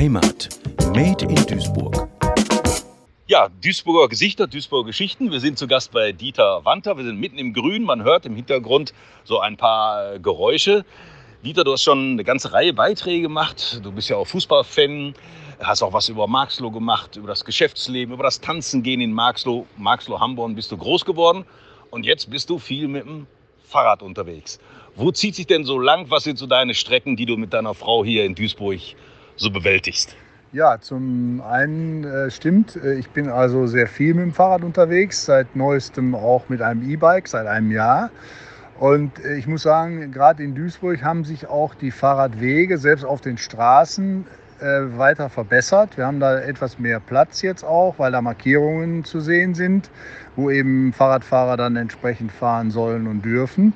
Heimat. Made in Duisburg. Ja, Duisburger Gesichter, Duisburger Geschichten. Wir sind zu Gast bei Dieter Wanter. Wir sind mitten im Grün. Man hört im Hintergrund so ein paar Geräusche. Dieter, du hast schon eine ganze Reihe Beiträge gemacht. Du bist ja auch Fußballfan. Hast auch was über Marxloh gemacht, über das Geschäftsleben, über das Tanzen gehen in Marxloh. Marxloh Hamburg bist du groß geworden. Und jetzt bist du viel mit dem Fahrrad unterwegs. Wo zieht sich denn so lang? Was sind so deine Strecken, die du mit deiner Frau hier in Duisburg so bewältigst? Ja, zum einen äh, stimmt, äh, ich bin also sehr viel mit dem Fahrrad unterwegs, seit neuestem auch mit einem E-Bike, seit einem Jahr. Und äh, ich muss sagen, gerade in Duisburg haben sich auch die Fahrradwege, selbst auf den Straßen, äh, weiter verbessert. Wir haben da etwas mehr Platz jetzt auch, weil da Markierungen zu sehen sind, wo eben Fahrradfahrer dann entsprechend fahren sollen und dürfen.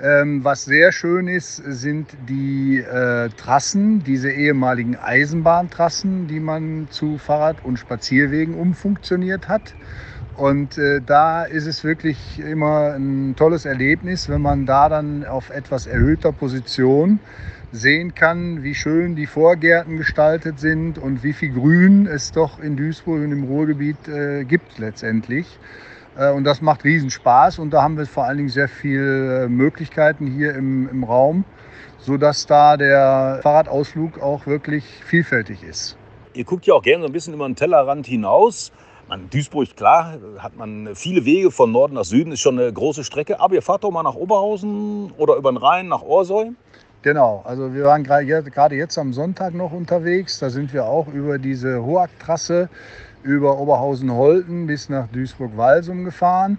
Ähm, was sehr schön ist, sind die äh, Trassen, diese ehemaligen Eisenbahntrassen, die man zu Fahrrad- und Spazierwegen umfunktioniert hat. Und äh, da ist es wirklich immer ein tolles Erlebnis, wenn man da dann auf etwas erhöhter Position sehen kann, wie schön die Vorgärten gestaltet sind und wie viel Grün es doch in Duisburg und im Ruhrgebiet äh, gibt letztendlich. Äh, und das macht riesen Spaß und da haben wir vor allen Dingen sehr viele äh, Möglichkeiten hier im, im Raum, sodass da der Fahrradausflug auch wirklich vielfältig ist. Ihr guckt ja auch gerne so ein bisschen über den Tellerrand hinaus. Man, Duisburg, klar, hat man viele Wege von Norden nach Süden, ist schon eine große Strecke. Aber ihr fahrt doch mal nach Oberhausen oder über den Rhein nach Orsoy. Genau, also wir waren gerade jetzt am Sonntag noch unterwegs. Da sind wir auch über diese Hoag-Trasse über Oberhausen-Holten bis nach Duisburg-Walsum gefahren,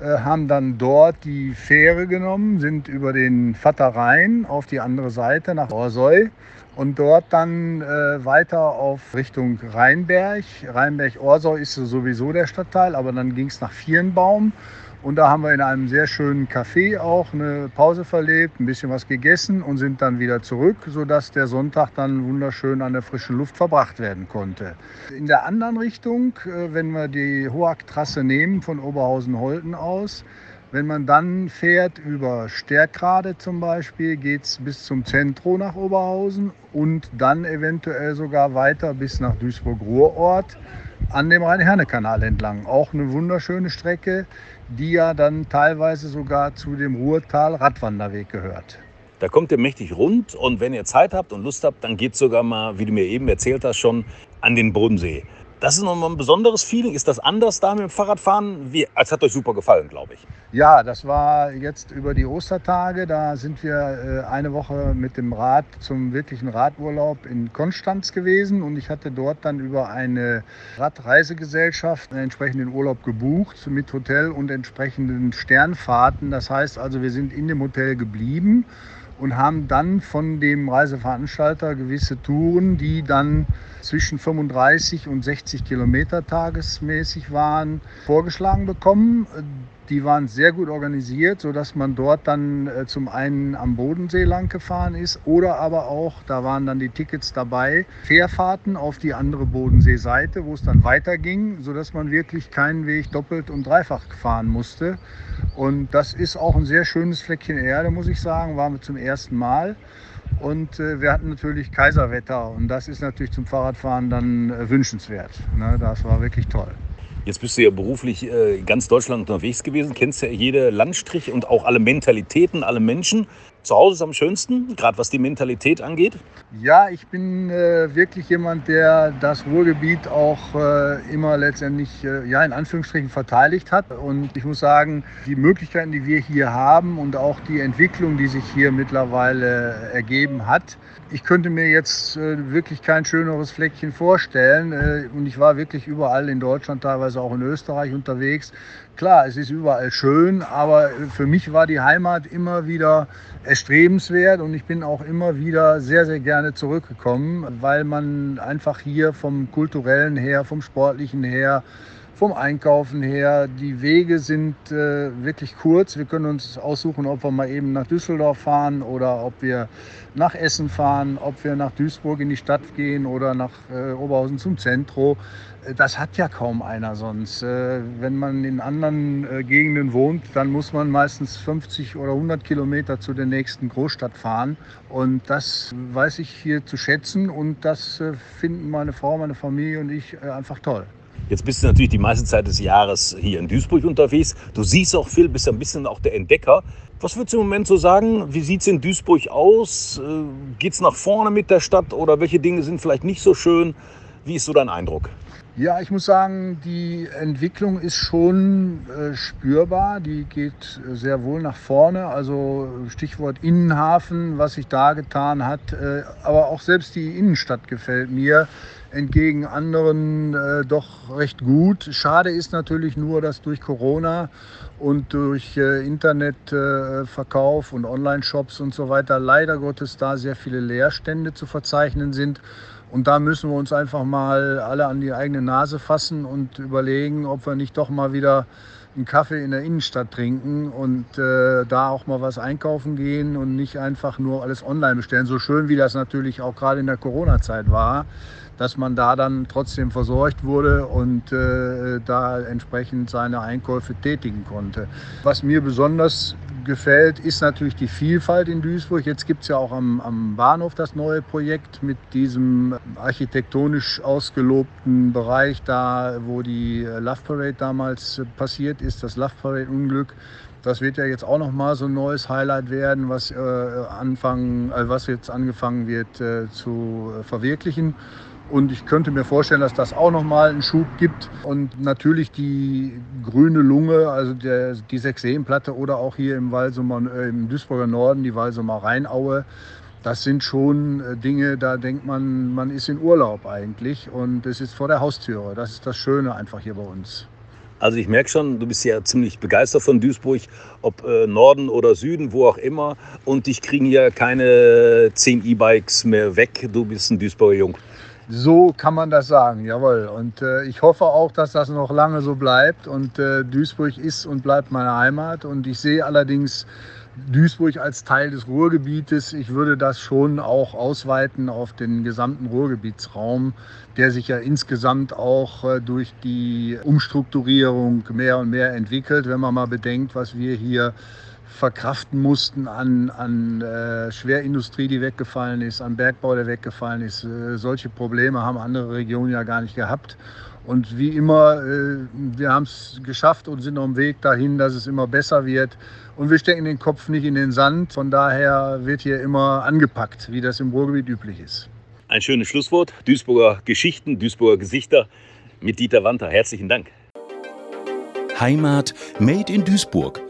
äh, haben dann dort die Fähre genommen, sind über den Vater Rhein auf die andere Seite nach Orsoy und dort dann äh, weiter auf Richtung Rheinberg. Rheinberg-Orsoy ist sowieso der Stadtteil, aber dann ging es nach Vierenbaum und da haben wir in einem sehr schönen Café auch eine Pause verlebt, ein bisschen was gegessen und sind dann wieder zurück, sodass der Sonntag dann wunderschön an der frischen Luft verbracht werden konnte. In der anderen Richtung, äh, wenn wir die Hoag-Trasse nehmen von Oberhausen-Holten aus, wenn man dann fährt über Stärkrade zum Beispiel, geht es bis zum Zentrum nach Oberhausen und dann eventuell sogar weiter bis nach Duisburg-Ruhrort an dem Rhein-Herne-Kanal entlang. Auch eine wunderschöne Strecke, die ja dann teilweise sogar zu dem Ruhrtal-Radwanderweg gehört. Da kommt ihr mächtig rund und wenn ihr Zeit habt und Lust habt, dann geht sogar mal, wie du mir eben erzählt hast, schon an den Bodensee. Das ist nochmal ein besonderes Feeling. Ist das anders da mit dem Fahrradfahren? Wie, als hat euch super gefallen, glaube ich. Ja, das war jetzt über die Ostertage. Da sind wir äh, eine Woche mit dem Rad zum wirklichen Radurlaub in Konstanz gewesen. Und ich hatte dort dann über eine Radreisegesellschaft einen entsprechenden Urlaub gebucht mit Hotel und entsprechenden Sternfahrten. Das heißt also, wir sind in dem Hotel geblieben und haben dann von dem Reiseveranstalter gewisse Touren, die dann zwischen 35 und 60 Kilometer tagesmäßig waren, vorgeschlagen bekommen. Die waren sehr gut organisiert, sodass man dort dann äh, zum einen am Bodensee lang gefahren ist oder aber auch, da waren dann die Tickets dabei, Fährfahrten auf die andere Bodenseeseite, wo es dann weiterging, sodass man wirklich keinen Weg doppelt und dreifach fahren musste. Und das ist auch ein sehr schönes Fleckchen Erde, muss ich sagen, waren wir zum ersten Mal. Und äh, wir hatten natürlich Kaiserwetter und das ist natürlich zum Fahrradfahren dann äh, wünschenswert. Ne? Das war wirklich toll. Jetzt bist du ja beruflich äh, ganz Deutschland unterwegs gewesen, kennst ja jede Landstrich und auch alle Mentalitäten, alle Menschen. Zu Hause ist am schönsten, gerade was die Mentalität angeht? Ja, ich bin äh, wirklich jemand, der das Ruhrgebiet auch äh, immer letztendlich, äh, ja, in Anführungsstrichen verteidigt hat. Und ich muss sagen, die Möglichkeiten, die wir hier haben und auch die Entwicklung, die sich hier mittlerweile ergeben hat, ich könnte mir jetzt äh, wirklich kein schöneres Fleckchen vorstellen. Äh, und ich war wirklich überall in Deutschland, teilweise auch in Österreich unterwegs. Klar, es ist überall schön, aber für mich war die Heimat immer wieder erstrebenswert und ich bin auch immer wieder sehr, sehr gerne zurückgekommen, weil man einfach hier vom kulturellen her, vom sportlichen her, vom Einkaufen her. Die Wege sind äh, wirklich kurz. Wir können uns aussuchen, ob wir mal eben nach Düsseldorf fahren oder ob wir nach Essen fahren, ob wir nach Duisburg in die Stadt gehen oder nach äh, Oberhausen zum Zentrum. Äh, das hat ja kaum einer sonst. Äh, wenn man in anderen äh, Gegenden wohnt, dann muss man meistens 50 oder 100 Kilometer zu der nächsten Großstadt fahren. Und das weiß ich hier zu schätzen und das finden meine Frau, meine Familie und ich einfach toll. Jetzt bist du natürlich die meiste Zeit des Jahres hier in Duisburg unterwegs. Du siehst auch viel, bist ein bisschen auch der Entdecker. Was würdest du im Moment so sagen? Wie sieht es in Duisburg aus? Äh, Geht es nach vorne mit der Stadt oder welche Dinge sind vielleicht nicht so schön? Wie ist so dein Eindruck? Ja, ich muss sagen, die Entwicklung ist schon äh, spürbar. Die geht sehr wohl nach vorne. Also Stichwort Innenhafen, was sich da getan hat. Äh, aber auch selbst die Innenstadt gefällt mir entgegen anderen äh, doch recht gut. Schade ist natürlich nur, dass durch Corona und durch äh, Internetverkauf äh, und Online-Shops und so weiter leider Gottes da sehr viele Leerstände zu verzeichnen sind. Und da müssen wir uns einfach mal alle an die eigene Nase fassen und überlegen, ob wir nicht doch mal wieder einen Kaffee in der Innenstadt trinken und äh, da auch mal was einkaufen gehen und nicht einfach nur alles online bestellen. So schön wie das natürlich auch gerade in der Corona-Zeit war dass man da dann trotzdem versorgt wurde und äh, da entsprechend seine Einkäufe tätigen konnte. Was mir besonders gefällt, ist natürlich die Vielfalt in Duisburg. Jetzt gibt es ja auch am, am, Bahnhof das neue Projekt mit diesem architektonisch ausgelobten Bereich da, wo die Love Parade damals passiert ist, das Love Parade Unglück. Das wird ja jetzt auch noch mal so ein neues Highlight werden, was, äh, anfangen, äh, was jetzt angefangen wird äh, zu verwirklichen. Und ich könnte mir vorstellen, dass das auch nochmal einen Schub gibt. Und natürlich die grüne Lunge, also der, die Sechseenplatte oder auch hier im, Walsumer, äh, im Duisburger Norden, die Walsumer Rheinaue. Das sind schon äh, Dinge, da denkt man, man ist in Urlaub eigentlich und es ist vor der Haustüre. Das ist das Schöne einfach hier bei uns. Also ich merke schon, du bist ja ziemlich begeistert von Duisburg, ob äh, Norden oder Süden, wo auch immer. Und dich kriegen ja keine 10 E-Bikes mehr weg. Du bist ein Duisburger Jung. So kann man das sagen, jawohl. Und äh, ich hoffe auch, dass das noch lange so bleibt. Und äh, Duisburg ist und bleibt meine Heimat. Und ich sehe allerdings Duisburg als Teil des Ruhrgebietes. Ich würde das schon auch ausweiten auf den gesamten Ruhrgebietsraum, der sich ja insgesamt auch äh, durch die Umstrukturierung mehr und mehr entwickelt. Wenn man mal bedenkt, was wir hier verkraften mussten an, an äh, Schwerindustrie, die weggefallen ist, an Bergbau, der weggefallen ist. Äh, solche Probleme haben andere Regionen ja gar nicht gehabt. Und wie immer, äh, wir haben es geschafft und sind auf dem Weg dahin, dass es immer besser wird. Und wir stecken den Kopf nicht in den Sand. Von daher wird hier immer angepackt, wie das im Ruhrgebiet üblich ist. Ein schönes Schlusswort. Duisburger Geschichten, Duisburger Gesichter mit Dieter Wanter. Herzlichen Dank. Heimat Made in Duisburg